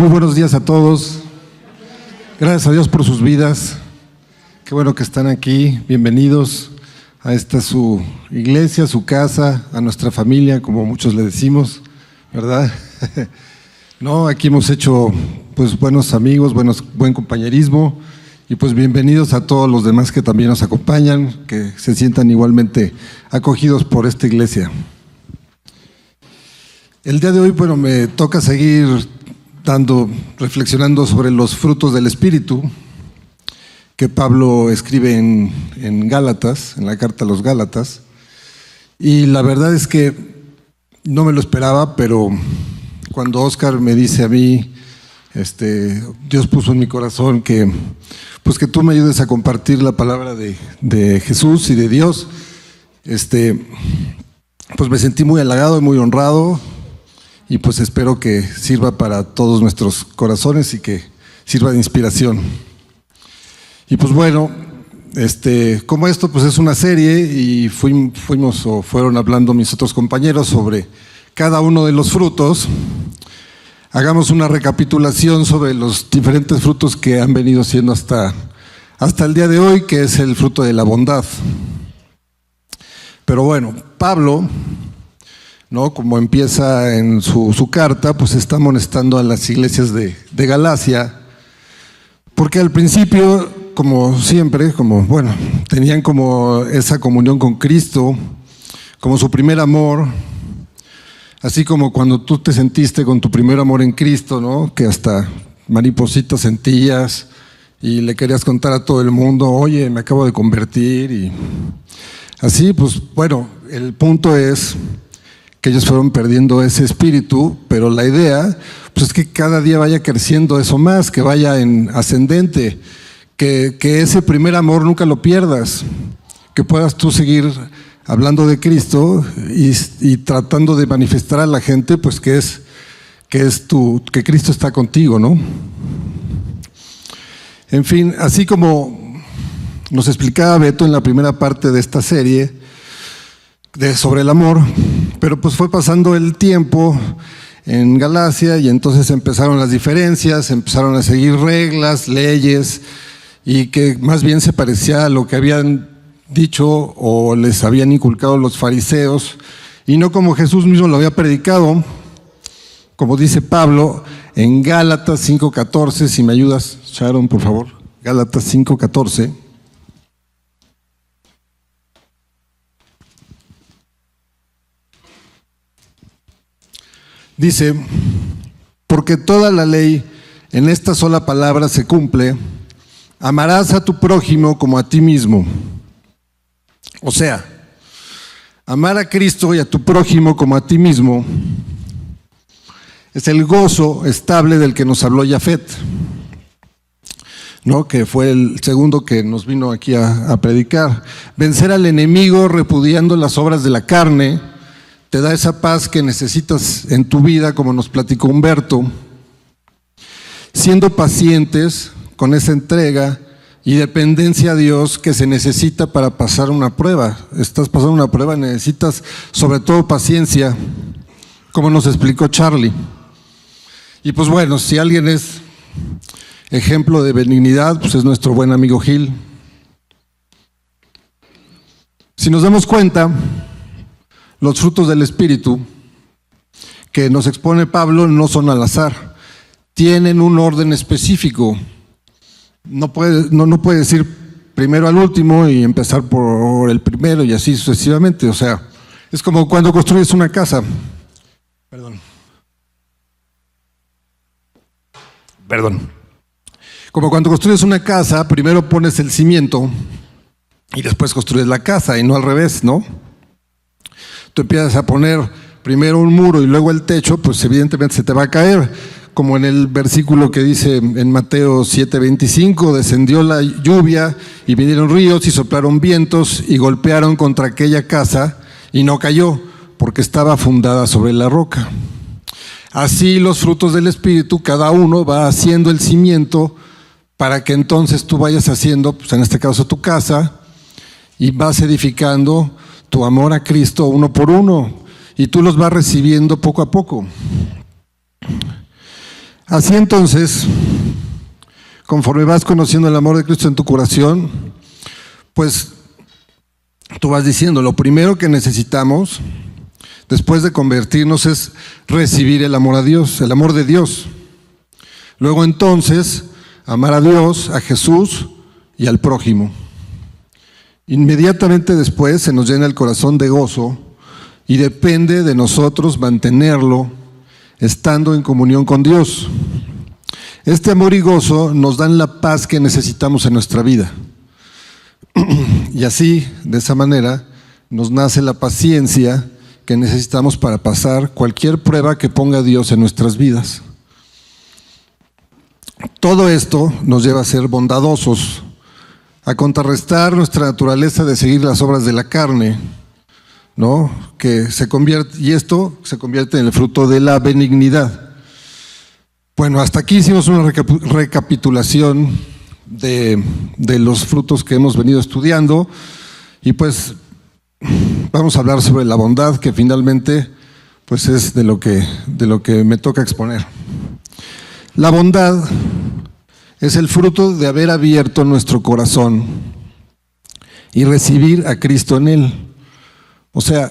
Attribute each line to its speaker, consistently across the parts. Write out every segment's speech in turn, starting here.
Speaker 1: Muy buenos días a todos. Gracias a Dios por sus vidas. Qué bueno que están aquí. Bienvenidos a esta su iglesia, su casa, a nuestra familia, como muchos le decimos, ¿verdad? no, aquí hemos hecho pues buenos amigos, buenos, buen compañerismo y pues bienvenidos a todos los demás que también nos acompañan, que se sientan igualmente acogidos por esta iglesia. El día de hoy, bueno, me toca seguir dando, reflexionando sobre los frutos del Espíritu que Pablo escribe en, en Gálatas, en la carta a los Gálatas. Y la verdad es que no me lo esperaba, pero cuando Oscar me dice a mí, este, Dios puso en mi corazón que, pues que tú me ayudes a compartir la palabra de, de Jesús y de Dios, este, pues me sentí muy halagado y muy honrado y pues espero que sirva para todos nuestros corazones y que sirva de inspiración. Y pues bueno, este, como esto pues es una serie y fuimos o fueron hablando mis otros compañeros sobre cada uno de los frutos, hagamos una recapitulación sobre los diferentes frutos que han venido siendo hasta, hasta el día de hoy, que es el fruto de la bondad. Pero bueno, Pablo ¿no? Como empieza en su, carta, pues está amonestando a las iglesias de, de, Galacia, porque al principio, como siempre, como, bueno, tenían como esa comunión con Cristo, como su primer amor, así como cuando tú te sentiste con tu primer amor en Cristo, ¿no? Que hasta maripositas sentías y le querías contar a todo el mundo, oye, me acabo de convertir y así, pues bueno, el punto es que ellos fueron perdiendo ese espíritu, pero la idea pues, es que cada día vaya creciendo eso más, que vaya en ascendente, que, ese primer amor nunca lo pierdas, que puedas tú seguir hablando de Cristo y, tratando de manifestar a la gente pues que es que es tu que Cristo está contigo, ¿no? En fin, así como nos explicaba Beto en la primera parte de esta serie de sobre el amor, pero pues fue pasando el tiempo en Galacia y entonces empezaron las diferencias, empezaron a seguir reglas, leyes, y que más bien se parecía a lo que habían dicho o les habían inculcado los fariseos, y no como Jesús mismo lo había predicado, como dice Pablo en Gálatas 5.14, si me ayudas, Sharon, por favor, Gálatas 5.14. Dice, porque toda la ley en esta sola palabra se cumple, amarás a tu prójimo como a ti mismo. O sea, amar a Cristo y a tu prójimo como a ti mismo es el gozo estable del que nos habló Jafet, ¿no? que fue el segundo que nos vino aquí a, a predicar. Vencer al enemigo repudiando las obras de la carne te da esa paz que necesitas en tu vida, como nos platicó Humberto, siendo pacientes con esa entrega y dependencia a Dios que se necesita para pasar una prueba. Estás pasando una prueba, necesitas sobre todo paciencia, como nos explicó Charlie. Y pues bueno, si alguien es ejemplo de benignidad, pues es nuestro buen amigo Gil. Si nos damos cuenta, los frutos del Espíritu que nos expone Pablo no son al azar, tienen un orden específico. No puede, no, no primero al último y empezar por el primero y así sucesivamente. O sea, es como cuando construyes una casa. Perdón. Perdón. Como cuando construyes una casa, primero pones el cimiento y después construyes la casa y no al revés, ¿no? Tú empiezas a poner primero un muro y luego el techo, pues evidentemente se te va a caer. Como en el versículo que dice en Mateo 7:25, descendió la lluvia y vinieron ríos y soplaron vientos y golpearon contra aquella casa y no cayó porque estaba fundada sobre la roca. Así los frutos del Espíritu, cada uno va haciendo el cimiento para que entonces tú vayas haciendo, pues en este caso tu casa, y vas edificando tu amor a Cristo uno por uno y tú los vas recibiendo poco a poco. Así entonces, conforme vas conociendo el amor de Cristo en tu corazón, pues tú vas diciendo, lo primero que necesitamos después de convertirnos es recibir el amor a Dios, el amor de Dios. Luego entonces, amar a Dios, a Jesús y al prójimo. Inmediatamente después se nos llena el corazón de gozo y depende de nosotros mantenerlo estando en comunión con Dios. Este amor y gozo nos dan la paz que necesitamos en nuestra vida. Y así, de esa manera, nos nace la paciencia que necesitamos para pasar cualquier prueba que ponga Dios en nuestras vidas. Todo esto nos lleva a ser bondadosos, a contrarrestar nuestra naturaleza de seguir las obras de la carne, ¿no? Que se convierte, y esto se convierte en el fruto de la benignidad. Bueno, hasta aquí hicimos una recapitulación de, de los frutos que hemos venido estudiando y pues vamos a hablar sobre la bondad que finalmente pues es de lo que, de lo que me toca exponer. La bondad es el fruto de haber abierto nuestro corazón y recibir a Cristo en él. O sea,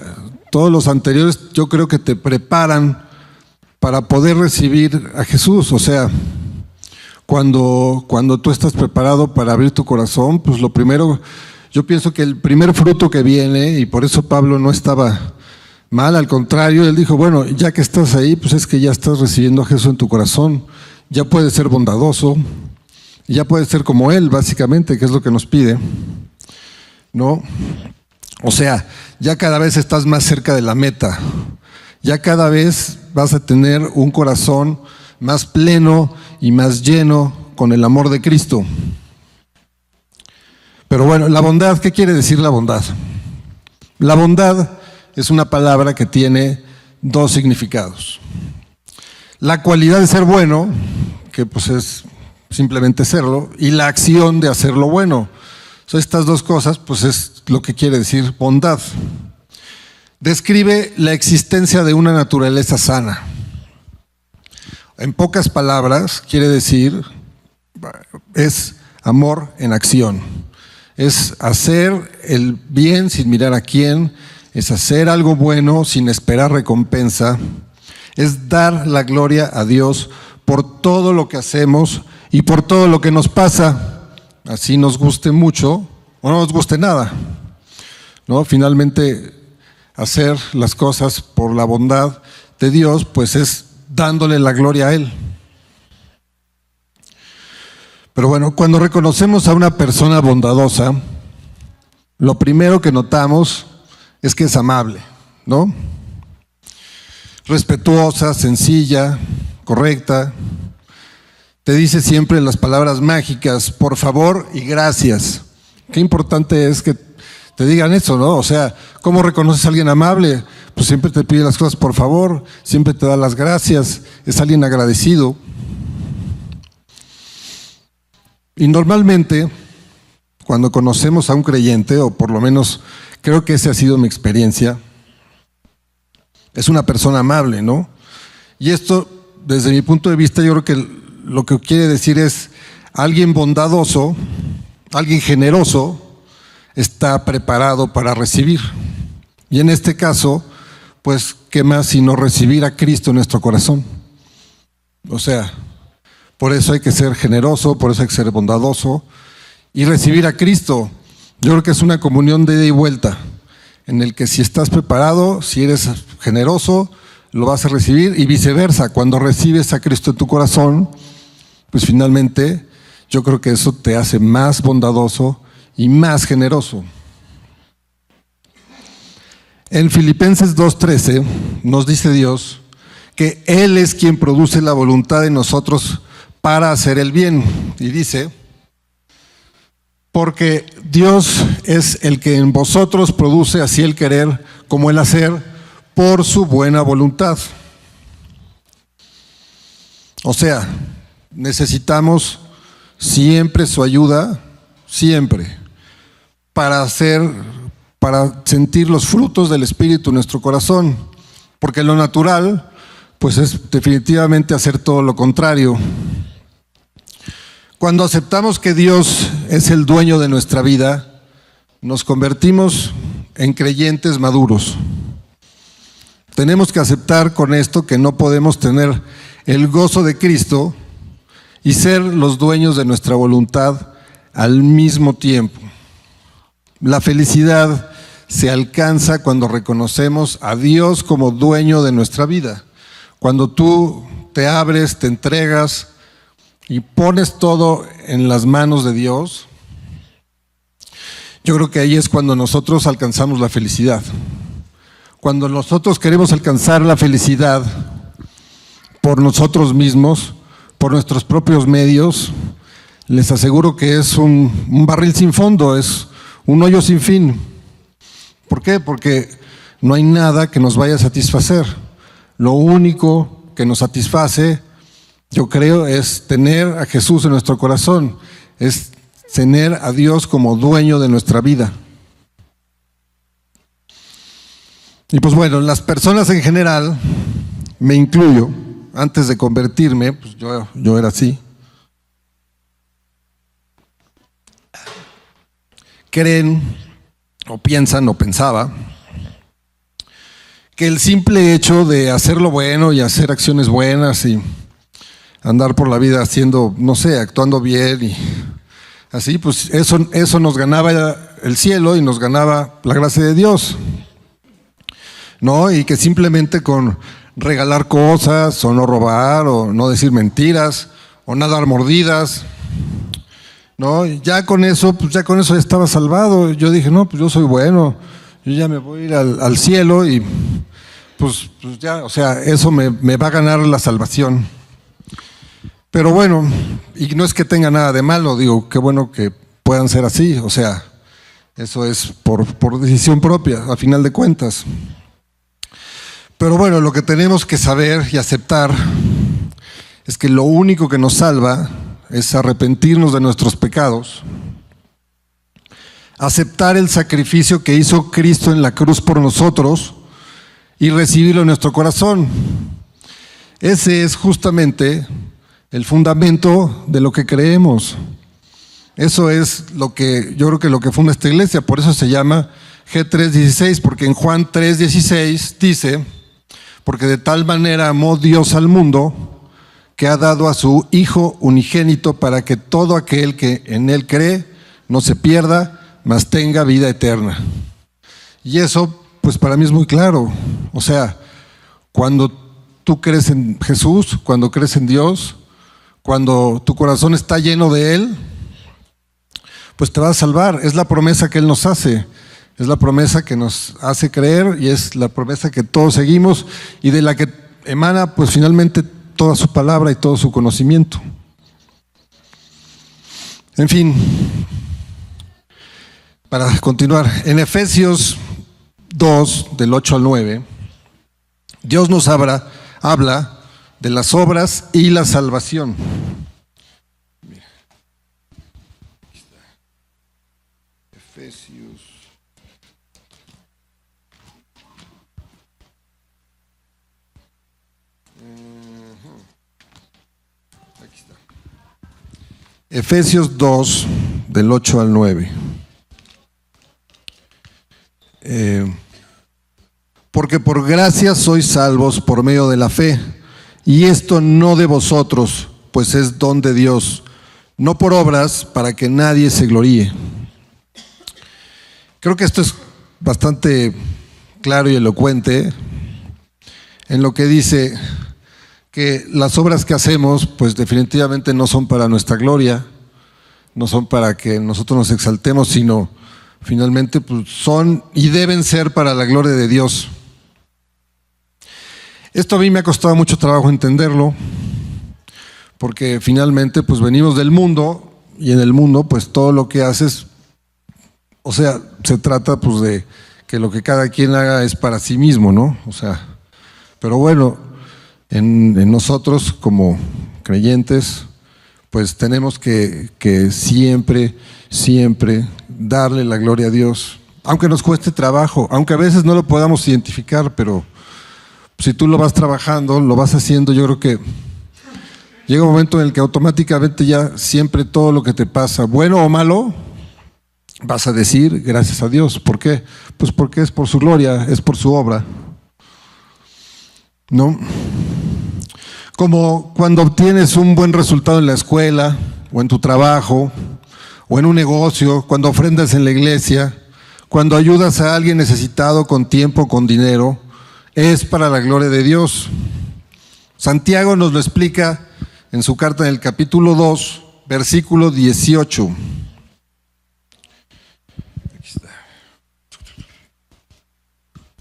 Speaker 1: todos los anteriores yo creo que te preparan para poder recibir a Jesús. O sea, cuando, cuando tú estás preparado para abrir tu corazón, pues lo primero, yo pienso que el primer fruto que viene, y por eso Pablo no estaba mal, al contrario, él dijo, bueno, ya que estás ahí, pues es que ya estás recibiendo a Jesús en tu corazón, ya puedes ser bondadoso, ya puedes ser como Él, básicamente, que es lo que nos pide, ¿no? O sea, ya cada vez estás más cerca de la meta, ya cada vez vas a tener un corazón más pleno y más lleno con el amor de Cristo. Pero bueno, la bondad, ¿qué quiere decir la bondad? La bondad es una palabra que tiene dos significados. La cualidad de ser bueno, que pues es simplemente serlo, y la acción de hacerlo bueno. estas dos cosas, pues es lo que quiere decir bondad. Describe la existencia de una naturaleza sana. En pocas palabras, quiere decir, es amor en acción. Es hacer el bien sin mirar a quién, es hacer algo bueno sin esperar recompensa, es dar la gloria a Dios por todo lo que hacemos y por todo lo que nos pasa, así nos guste mucho o no nos guste nada. ¿no? Finalmente, hacer las cosas por la bondad de Dios, pues es dándole la gloria a Él. Pero bueno, cuando reconocemos a una persona bondadosa, lo primero que notamos es que es amable, ¿no? Respetuosa, sencilla, correcta. Te dice siempre las palabras mágicas, por favor y gracias. Qué importante es que te digan eso, ¿no? O sea, ¿cómo reconoces a alguien amable? Pues siempre te pide las cosas por favor, siempre te da las gracias, es alguien agradecido. Y normalmente, cuando conocemos a un creyente, o por lo menos creo que esa ha sido mi experiencia, es una persona amable, ¿no? Y esto, desde mi punto de vista, yo creo que lo que quiere decir es alguien bondadoso, alguien generoso, está preparado para recibir. Y en este caso, pues, ¿qué más sino recibir a Cristo en nuestro corazón? O sea, por eso hay que ser generoso, por eso hay que ser bondadoso y recibir a Cristo. Yo creo que es una comunión de ida y vuelta, en el que si estás preparado, si eres generoso, lo vas a recibir y viceversa. Cuando recibes a Cristo en tu corazón, pues finalmente yo creo que eso te hace más bondadoso y más generoso. En Filipenses 2.13 nos dice Dios que Él es quien produce la voluntad de nosotros para hacer el bien. Y dice, porque Dios es el que en vosotros produce así el querer como el hacer por su buena voluntad. O sea, necesitamos siempre su ayuda, siempre para hacer, para sentir los frutos del Espíritu en nuestro corazón. Porque lo natural, pues es definitivamente hacer todo lo contrario. Cuando aceptamos que Dios es el dueño de nuestra vida, nos convertimos en creyentes maduros. Tenemos que aceptar con esto que no podemos tener el gozo de Cristo y ser los dueños de nuestra voluntad al mismo tiempo. La felicidad se alcanza cuando reconocemos a Dios como dueño de nuestra vida. Cuando tú te abres, te entregas y pones todo en las manos de Dios, yo creo que ahí es cuando nosotros alcanzamos la felicidad. Cuando nosotros queremos alcanzar la felicidad por nosotros mismos, por nuestros propios medios, les aseguro que es un, barril sin fondo, es un hoyo sin fin. ¿Por qué? Porque no hay nada que nos vaya a satisfacer. Lo único que nos satisface, yo creo, es tener a Jesús en nuestro corazón, es tener a Dios como dueño de nuestra vida. Y pues bueno, las personas en general, me incluyo, antes de convertirme, pues yo, yo era así, creen o piensan o pensaba que el simple hecho de hacer lo bueno y hacer acciones buenas y andar por la vida haciendo, no sé, actuando bien y así, pues eso, eso nos ganaba el cielo y nos ganaba la gracia de Dios. ¿No? Y que simplemente con regalar cosas o no robar o no decir mentiras o no dar mordidas. ¿No? ya con eso, pues ya con eso estaba salvado. Yo dije, no, pues yo soy bueno, yo ya me voy a ir al, cielo y pues, pues, ya, o sea, eso me, me, va a ganar la salvación. Pero bueno, y no es que tenga nada de malo, digo, qué bueno que puedan ser así, o sea, eso es por, por decisión propia, a final de cuentas. Pero bueno, lo que tenemos que saber y aceptar es que lo único que nos salva es arrepentirnos de nuestros pecados, aceptar el sacrificio que hizo Cristo en la cruz por nosotros y recibirlo en nuestro corazón. Ese es justamente el fundamento de lo que creemos. Eso es lo que yo creo que lo que funda esta iglesia, por eso se llama G316, porque en Juan 3:16 dice, porque de tal manera amó Dios al mundo que ha dado a su Hijo unigénito para que todo aquel que en Él cree no se pierda, mas tenga vida eterna. Y eso, pues para mí es muy claro. O sea, cuando tú crees en Jesús, cuando crees en Dios, cuando tu corazón está lleno de Él, pues te va a salvar. Es la promesa que Él nos hace. Es la promesa que nos hace creer y es la promesa que todos seguimos y de la que emana pues finalmente toda su palabra y todo su conocimiento. En fin, para continuar, en Efesios 2, del 8 al 9, Dios nos habla, habla de las obras y la salvación. Efesios 2, del 8 al 9. Eh, porque por gracia sois salvos por medio de la fe, y esto no de vosotros, pues es don de Dios, no por obras para que nadie se gloríe. Creo que esto es bastante claro y elocuente en lo que dice, que las obras que hacemos, pues definitivamente no son para nuestra gloria, no son para que nosotros nos exaltemos, sino finalmente pues, son y deben ser para la gloria de Dios. Esto a mí me ha costado mucho trabajo entenderlo, porque finalmente pues venimos del mundo y en el mundo pues todo lo que haces, o sea, se trata pues de que lo que cada quien haga es para sí mismo, ¿no? O sea, pero bueno, en, nosotros como creyentes, pues tenemos que, que, siempre, siempre darle la gloria a Dios, aunque nos cueste trabajo, aunque a veces no lo podamos identificar, pero si tú lo vas trabajando, lo vas haciendo, yo creo que llega un momento en el que automáticamente ya siempre todo lo que te pasa, bueno o malo, vas a decir gracias a Dios. ¿Por qué? Pues porque es por su gloria, es por su obra. ¿No? Como cuando obtienes un buen resultado en la escuela o en tu trabajo o en un negocio, cuando ofrendas en la iglesia, cuando ayudas a alguien necesitado con tiempo, con dinero, es para la gloria de Dios. Santiago nos lo explica en su carta en el capítulo 2, versículo 18. Aquí está.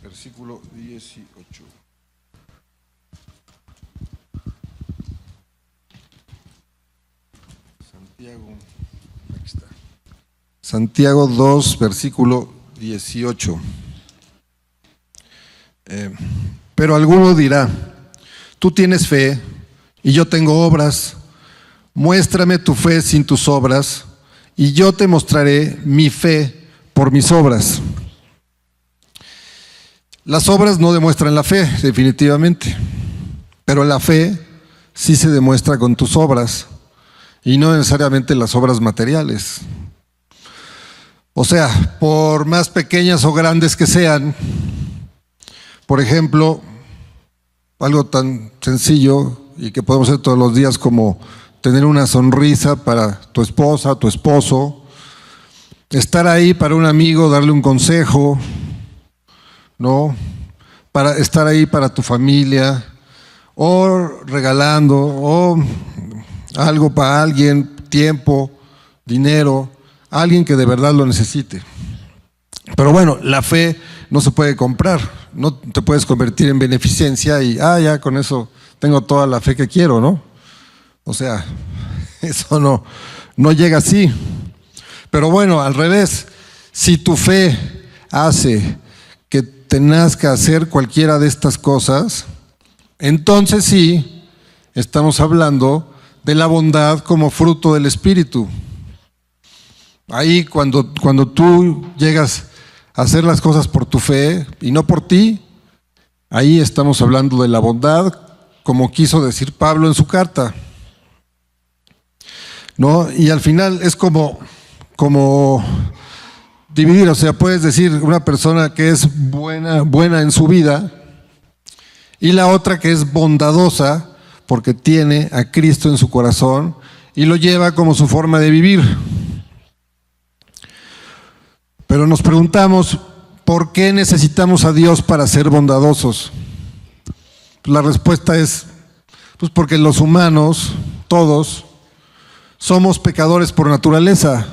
Speaker 1: Versículo 18. Santiago, aquí está. Santiago 2, versículo 18. Eh, pero alguno dirá, tú tienes fe y yo tengo obras, muéstrame tu fe sin tus obras y yo te mostraré mi fe por mis obras. Las obras no demuestran la fe, definitivamente, pero la fe sí se demuestra con tus obras y no necesariamente las obras materiales. O sea, por más pequeñas o grandes que sean, por ejemplo, algo tan sencillo y que podemos hacer todos los días como tener una sonrisa para tu esposa, tu esposo, estar ahí para un amigo, darle un consejo, ¿no? Para estar ahí para tu familia, o regalando, o algo para alguien, tiempo, dinero, alguien que de verdad lo necesite. Pero bueno, la fe no se puede comprar no te puedes convertir en beneficencia y, ah, ya con eso tengo toda la fe que quiero, ¿no? O sea, eso no, no llega así. Pero bueno, al revés, si tu fe hace que tengas que hacer cualquiera de estas cosas, entonces sí, estamos hablando de la bondad como fruto del Espíritu. Ahí cuando, cuando tú llegas hacer las cosas por tu fe y no por ti, ahí estamos hablando de la bondad, como quiso decir Pablo en su carta. ¿No? Y al final es como, como dividir, o sea, puedes decir una persona que es buena, buena en su vida y la otra que es bondadosa porque tiene a Cristo en su corazón y lo lleva como su forma de vivir. Pero nos preguntamos, ¿por qué necesitamos a Dios para ser bondadosos? La respuesta es, pues porque los humanos, todos, somos pecadores por naturaleza.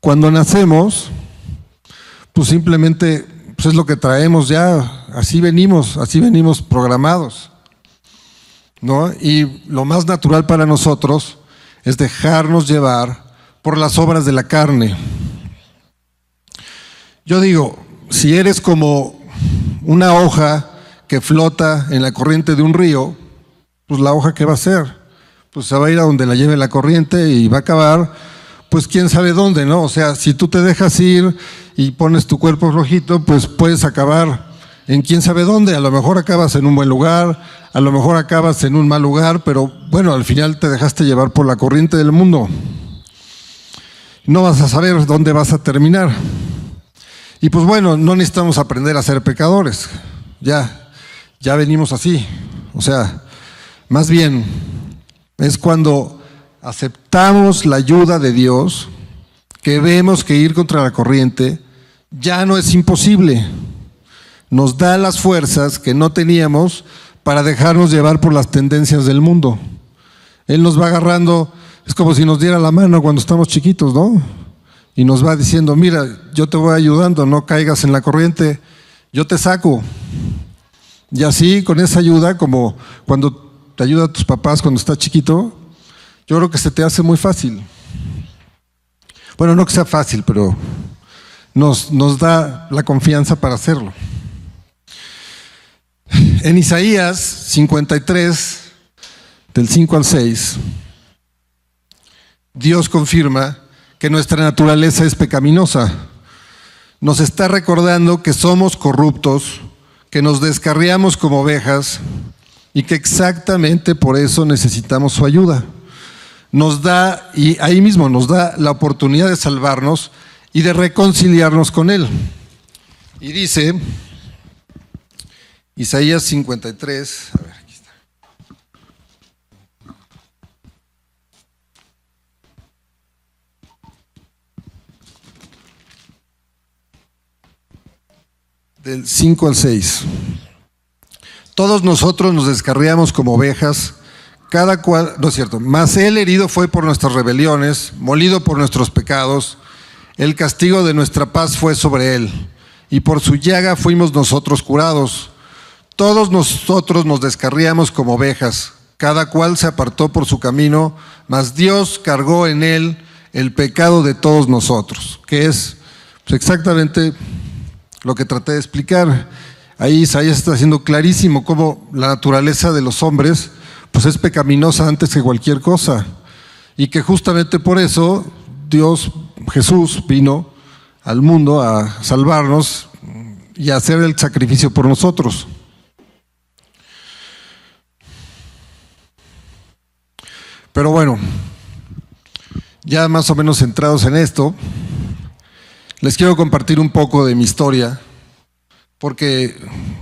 Speaker 1: Cuando nacemos, pues simplemente pues es lo que traemos ya, así venimos, así venimos programados. ¿no? Y lo más natural para nosotros es dejarnos llevar por las obras de la carne. Yo digo, si eres como una hoja que flota en la corriente de un río, pues la hoja qué va a hacer? Pues se va a ir a donde la lleve la corriente y va a acabar, pues quién sabe dónde, ¿no? O sea, si tú te dejas ir y pones tu cuerpo flojito, pues puedes acabar en quién sabe dónde. A lo mejor acabas en un buen lugar, a lo mejor acabas en un mal lugar, pero bueno, al final te dejaste llevar por la corriente del mundo. No vas a saber dónde vas a terminar. Y pues bueno, no necesitamos aprender a ser pecadores. Ya, ya venimos así. O sea, más bien es cuando aceptamos la ayuda de Dios, que vemos que ir contra la corriente ya no es imposible. Nos da las fuerzas que no teníamos para dejarnos llevar por las tendencias del mundo. Él nos va agarrando, es como si nos diera la mano cuando estamos chiquitos, ¿no? Y nos va diciendo, mira, yo te voy ayudando, no caigas en la corriente, yo te saco. Y así, con esa ayuda, como cuando te ayuda a tus papás cuando estás chiquito, yo creo que se te hace muy fácil. Bueno, no que sea fácil, pero nos, nos da la confianza para hacerlo. En Isaías 53, del 5 al 6, Dios confirma que nuestra naturaleza es pecaminosa. Nos está recordando que somos corruptos, que nos descarriamos como ovejas y que exactamente por eso necesitamos su ayuda. Nos da, y ahí mismo nos da la oportunidad de salvarnos y de reconciliarnos con Él. Y dice, Isaías 53, a ver, Del 5 al 6. Todos nosotros nos descarriamos como ovejas, cada cual, no es cierto, mas él herido fue por nuestras rebeliones, molido por nuestros pecados, el castigo de nuestra paz fue sobre él, y por su llaga fuimos nosotros curados. Todos nosotros nos descarriamos como ovejas, cada cual se apartó por su camino, mas Dios cargó en él el pecado de todos nosotros, que es pues, exactamente lo que traté de explicar. Ahí Isaías está haciendo clarísimo cómo la naturaleza de los hombres pues es pecaminosa antes que cualquier cosa. Y que justamente por eso Dios, Jesús, vino al mundo a salvarnos y a hacer el sacrificio por nosotros. Pero bueno, ya más o menos centrados en esto, les quiero compartir un poco de mi historia porque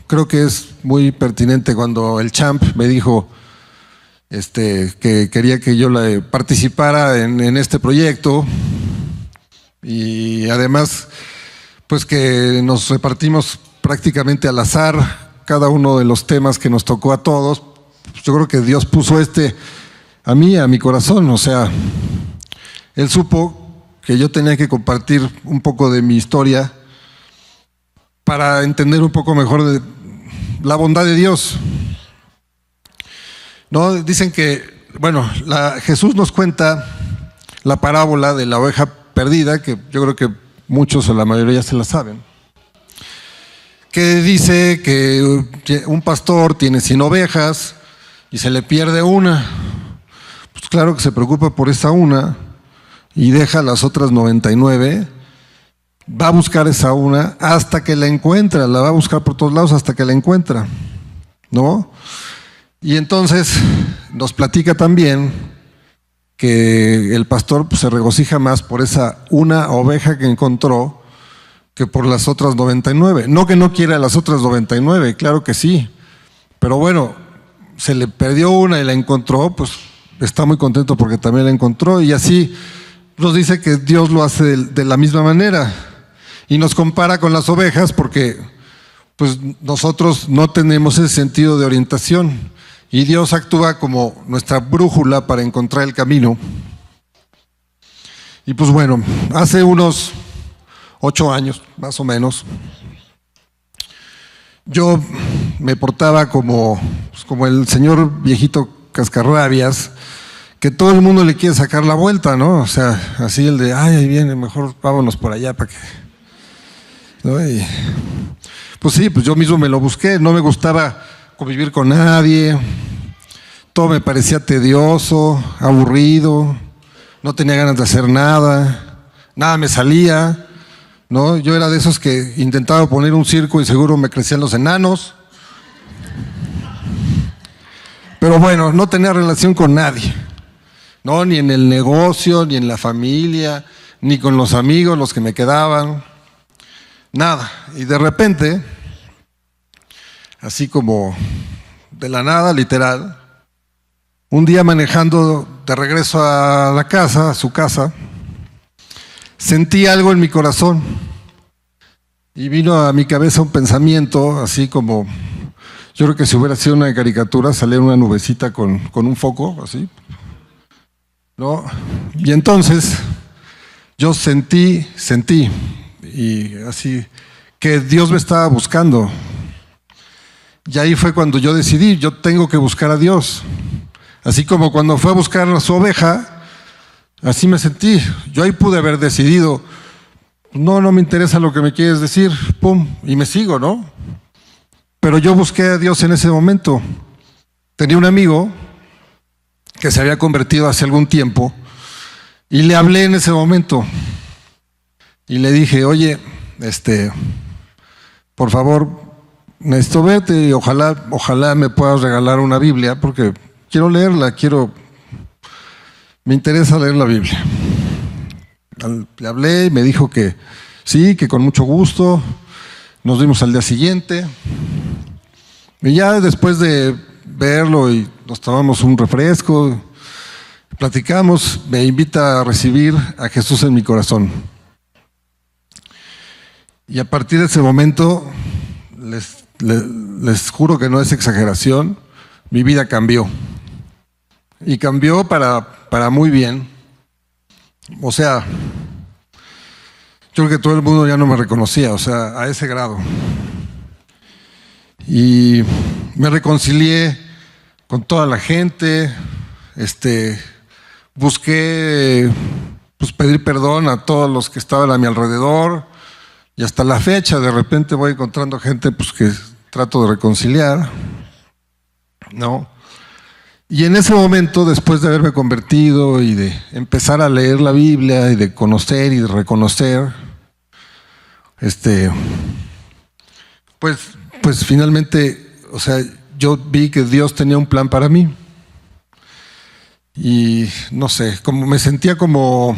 Speaker 1: creo que es muy pertinente cuando el champ me dijo este, que quería que yo participara en, en este proyecto y además pues que nos repartimos prácticamente al azar cada uno de los temas que nos tocó a todos. Yo creo que Dios puso este a mí, a mi corazón, o sea, Él supo que yo tenía que compartir un poco de mi historia para entender un poco mejor de la bondad de Dios. ¿No? Dicen que, bueno, Jesús nos cuenta la parábola de la oveja perdida, que yo creo que muchos o la mayoría se la saben, que dice que un pastor tiene 100 ovejas y se le pierde una. Pues claro que se preocupa por esa una y deja las otras 99 va a buscar esa una hasta que la encuentra, la va a buscar por todos lados hasta que la encuentra, ¿no? Y entonces nos platica también que el pastor pues, se regocija más por esa una oveja que encontró que por las otras 99. No que no quiera las otras 99, claro que sí, pero bueno, se le perdió una y la encontró, pues está muy contento porque también la encontró y así nos dice que Dios lo hace de la misma manera y nos compara con las ovejas porque pues nosotros no tenemos ese sentido de orientación y Dios actúa como nuestra brújula para encontrar el camino. Y pues bueno, hace unos ocho años, más o menos, yo me portaba como, pues, como el señor viejito cascarrabias, que todo el mundo le quiere sacar la vuelta, ¿no? O sea, así el de, ay, ahí viene, mejor vámonos por allá para que pues sí, pues yo mismo me lo busqué, no me gustaba convivir con nadie, todo me parecía tedioso, aburrido, no tenía ganas de hacer nada, nada me salía, ¿no? Yo era de esos que intentaba poner un circo y seguro me crecían los enanos. Pero bueno, no tenía relación con nadie, ¿no? Ni en el negocio, ni en la familia, ni con los amigos, los que me quedaban. Nada. Y de repente, así como de la nada, literal, un día manejando de regreso a la casa, a su casa, sentí algo en mi corazón y vino a mi cabeza un pensamiento así como, yo creo que si hubiera sido una caricatura, salía una nubecita con, con un foco, así. ¿No? Y entonces yo sentí, sentí, y así, que Dios me estaba buscando. Y ahí fue cuando yo decidí, yo tengo que buscar a Dios. Así como cuando fue a buscar a su oveja, así me sentí. Yo ahí pude haber decidido, no, no me interesa lo que me quieres decir, pum, y me sigo, ¿no? Pero yo busqué a Dios en ese momento. Tenía un amigo que se había convertido hace algún tiempo y le hablé en ese momento. Y le dije, oye, este, por favor, necesito verte y ojalá, ojalá me puedas regalar una Biblia porque quiero leerla, quiero, me interesa leer la Biblia. Le hablé y me dijo que sí, que con mucho gusto. Nos vimos al día siguiente. Y ya después de verlo y nos tomamos un refresco, platicamos, me invita a recibir a Jesús en mi corazón. Y a partir de ese momento, les, les, juro que no es exageración, mi vida cambió. Y cambió para, para muy bien. O sea, yo creo que todo el mundo ya no me reconocía, o sea, a ese grado. Y me reconcilié con toda la gente, este, busqué pues, pedir perdón a todos los que estaban a mi alrededor, y hasta la fecha de repente voy encontrando gente pues, que trato de reconciliar, ¿no? Y en ese momento, después de haberme convertido y de empezar a leer la Biblia y de conocer y de reconocer, este, pues, pues finalmente, o sea, yo vi que Dios tenía un plan para mí. Y no sé, como me sentía como,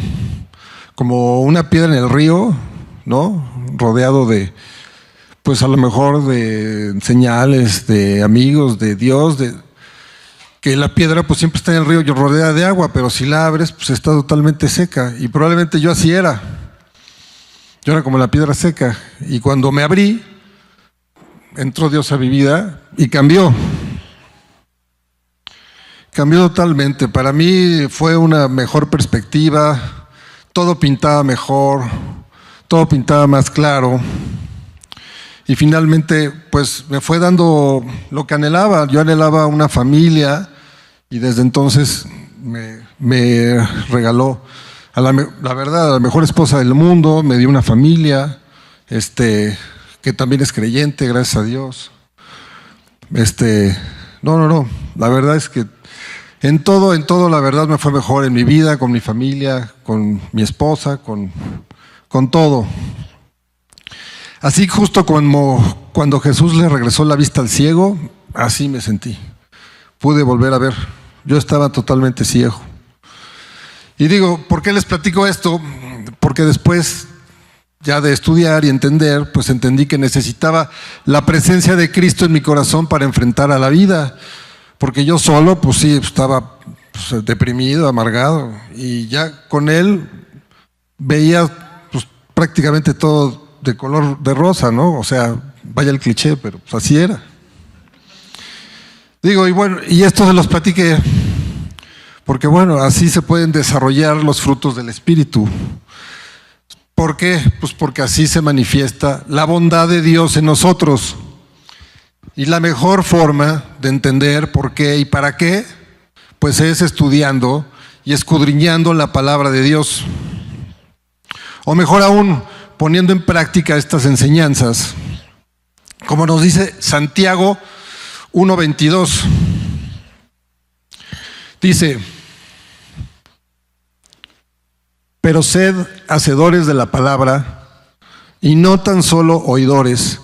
Speaker 1: como una piedra en el río, ¿no? Rodeado de, pues a lo mejor de señales, de amigos, de Dios, de que la piedra pues siempre está en el río y rodeada de agua, pero si la abres pues está totalmente seca y probablemente yo así era. Yo era como la piedra seca y cuando me abrí entró Dios a mi vida y cambió. Cambió totalmente. Para mí fue una mejor perspectiva, todo pintaba mejor, todo pintaba más claro. Y finalmente, pues me fue dando lo que anhelaba. Yo anhelaba una familia y desde entonces me, regaló, a la, verdad, a la mejor esposa del mundo, me dio una familia, este, que también es creyente, gracias a Dios. Este, no, no, no. La verdad es que en todo, en todo, la verdad me fue mejor en mi vida, con mi familia, con mi esposa, con con todo. Así justo como cuando Jesús le regresó la vista al ciego, así me sentí. Pude volver a ver. Yo estaba totalmente ciego. Y digo, ¿por qué les platico esto? Porque después ya de estudiar y entender, pues entendí que necesitaba la presencia de Cristo en mi corazón para enfrentar a la vida. Porque yo solo, pues sí, estaba pues, deprimido, amargado. Y ya con Él veía prácticamente todo de color de rosa, ¿no? O sea, vaya el cliché, pero pues así era. Digo, y bueno, y esto se los platiqué porque bueno, así se pueden desarrollar los frutos del Espíritu. ¿Por qué? Pues porque así se manifiesta la bondad de Dios en nosotros. Y la mejor forma de entender por qué y para qué, pues es estudiando y escudriñando la palabra de Dios. O mejor aún, poniendo en práctica estas enseñanzas, como nos dice Santiago 1.22. Dice, pero sed hacedores de la palabra y no tan solo oidores,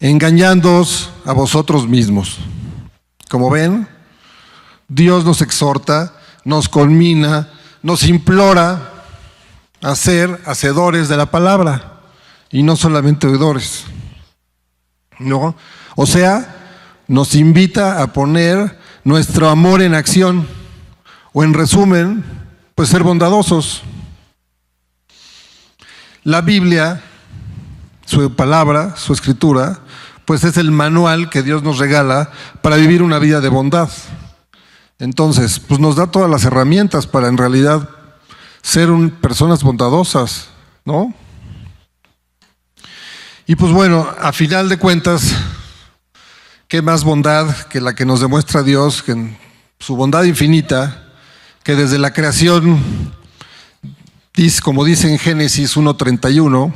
Speaker 1: engañándoos a vosotros mismos. Como ven, Dios nos exhorta, nos conmina, nos implora a ser hacedores de la palabra y no solamente oidores. ¿No? O sea, nos invita a poner nuestro amor en acción o en resumen, pues ser bondadosos. La Biblia, su palabra, su escritura, pues es el manual que Dios nos regala para vivir una vida de bondad. Entonces, pues nos da todas las herramientas para en realidad ser personas bondadosas, ¿no? Y pues bueno, a final de cuentas, qué más bondad que la que nos demuestra Dios, que en su bondad infinita, que desde la creación, como dice en Génesis 1.31,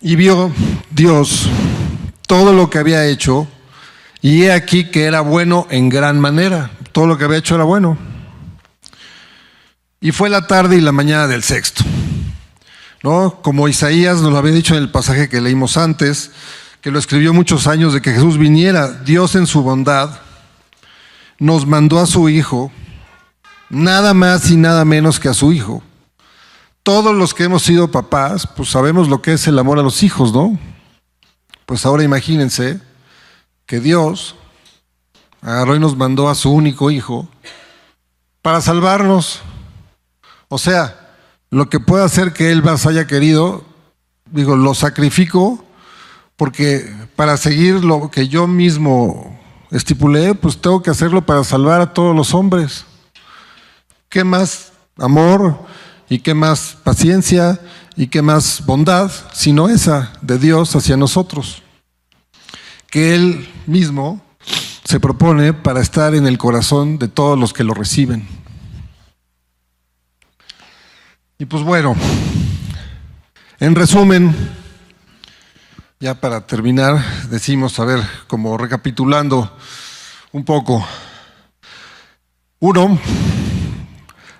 Speaker 1: y vio Dios todo lo que había hecho, y he aquí que era bueno en gran manera, todo lo que había hecho era bueno. Y fue la tarde y la mañana del sexto. ¿no? Como Isaías nos lo había dicho en el pasaje que leímos antes, que lo escribió muchos años de que Jesús viniera, Dios en su bondad nos mandó a su Hijo, nada más y nada menos que a su Hijo. Todos los que hemos sido papás, pues sabemos lo que es el amor a los hijos, ¿no? Pues ahora imagínense que Dios agarró y nos mandó a su único Hijo para salvarnos. O sea, lo que puede hacer que Él más haya querido, digo, lo sacrifico porque para seguir lo que yo mismo estipulé, pues tengo que hacerlo para salvar a todos los hombres. ¿Qué más amor y qué más paciencia y qué más bondad, sino esa de Dios hacia nosotros? Que Él mismo se propone para estar en el corazón de todos los que lo reciben. Y pues bueno, en resumen, ya para terminar, decimos, a ver, como recapitulando un poco. Uno,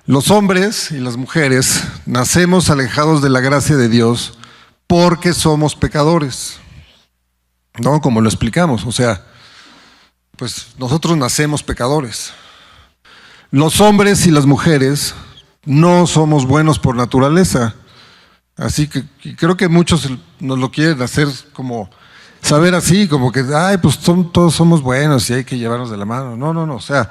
Speaker 1: los hombres y las mujeres nacemos alejados de la gracia de Dios porque somos pecadores. ¿No? Como lo explicamos, o sea, pues nosotros nacemos pecadores. Los hombres y las mujeres no somos buenos por naturaleza. Así que creo que muchos nos lo quieren hacer como saber así, como que, ay, pues todos somos buenos y hay que llevarnos de la mano. No, no, no, o sea,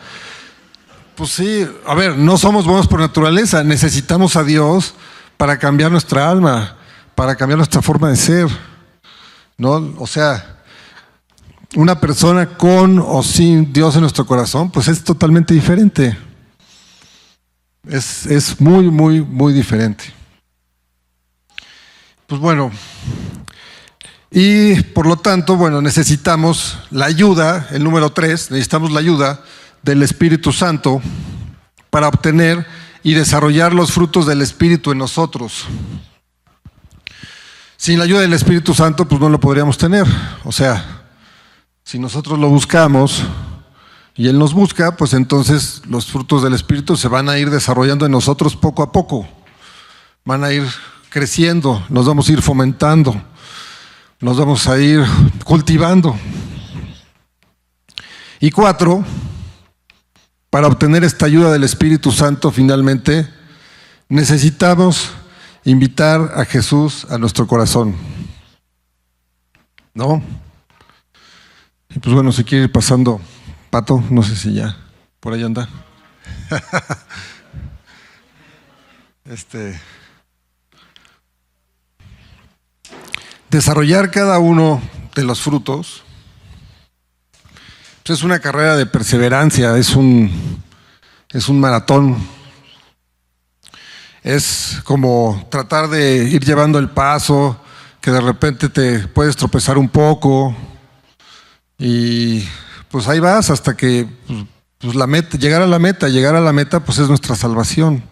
Speaker 1: pues sí, a ver, no somos buenos por naturaleza, necesitamos a Dios para cambiar nuestra alma, para cambiar nuestra forma de ser. ¿No? O sea, una persona con o sin Dios en nuestro corazón, pues es totalmente diferente. Es, es muy, muy, muy diferente. Pues bueno, y por lo tanto, bueno, necesitamos la ayuda, el número tres, necesitamos la ayuda del Espíritu Santo para obtener y desarrollar los frutos del Espíritu en nosotros. Sin la ayuda del Espíritu Santo, pues no lo podríamos tener. O sea, si nosotros lo buscamos y Él nos busca, pues entonces los frutos del Espíritu se van a ir desarrollando en nosotros poco a poco. Van a ir creciendo, nos vamos a ir fomentando, nos vamos a ir cultivando. Y cuatro, para obtener esta ayuda del Espíritu Santo finalmente, necesitamos invitar a Jesús a nuestro corazón. ¿No? Y pues bueno, si quiere ir pasando, Pato, no sé si ya por ahí anda. este. Desarrollar cada uno de los frutos pues es una carrera de perseverancia, es un, es un maratón. Es como tratar de ir llevando el paso, que de repente te puedes tropezar un poco, y pues ahí vas hasta que pues, pues, llegar a la meta, llegar a la meta pues es nuestra salvación.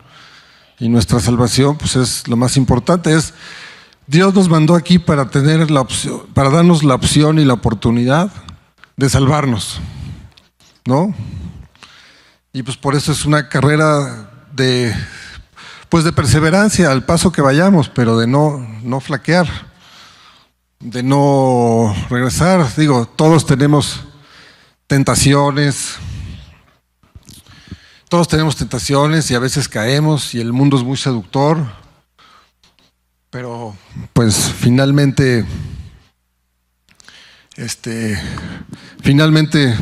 Speaker 1: Y nuestra salvación pues es lo más importante, es Dios nos mandó aquí para tener la opción, para darnos la opción y la oportunidad de salvarnos. ¿No? Y pues por eso es una carrera de pues de perseverancia al paso que vayamos, pero de no, no flaquear de no regresar. Digo, todos tenemos tentaciones, todos tenemos tentaciones y a veces caemos y el mundo es muy seductor, pero pues finalmente, este, finalmente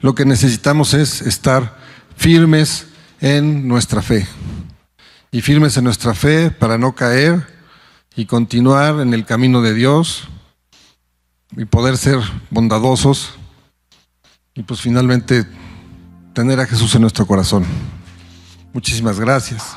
Speaker 1: lo que necesitamos es estar firmes en nuestra fe y firmes en nuestra fe para no caer y continuar en el camino de Dios y poder ser bondadosos y pues finalmente tener a Jesús en nuestro corazón. Muchísimas gracias.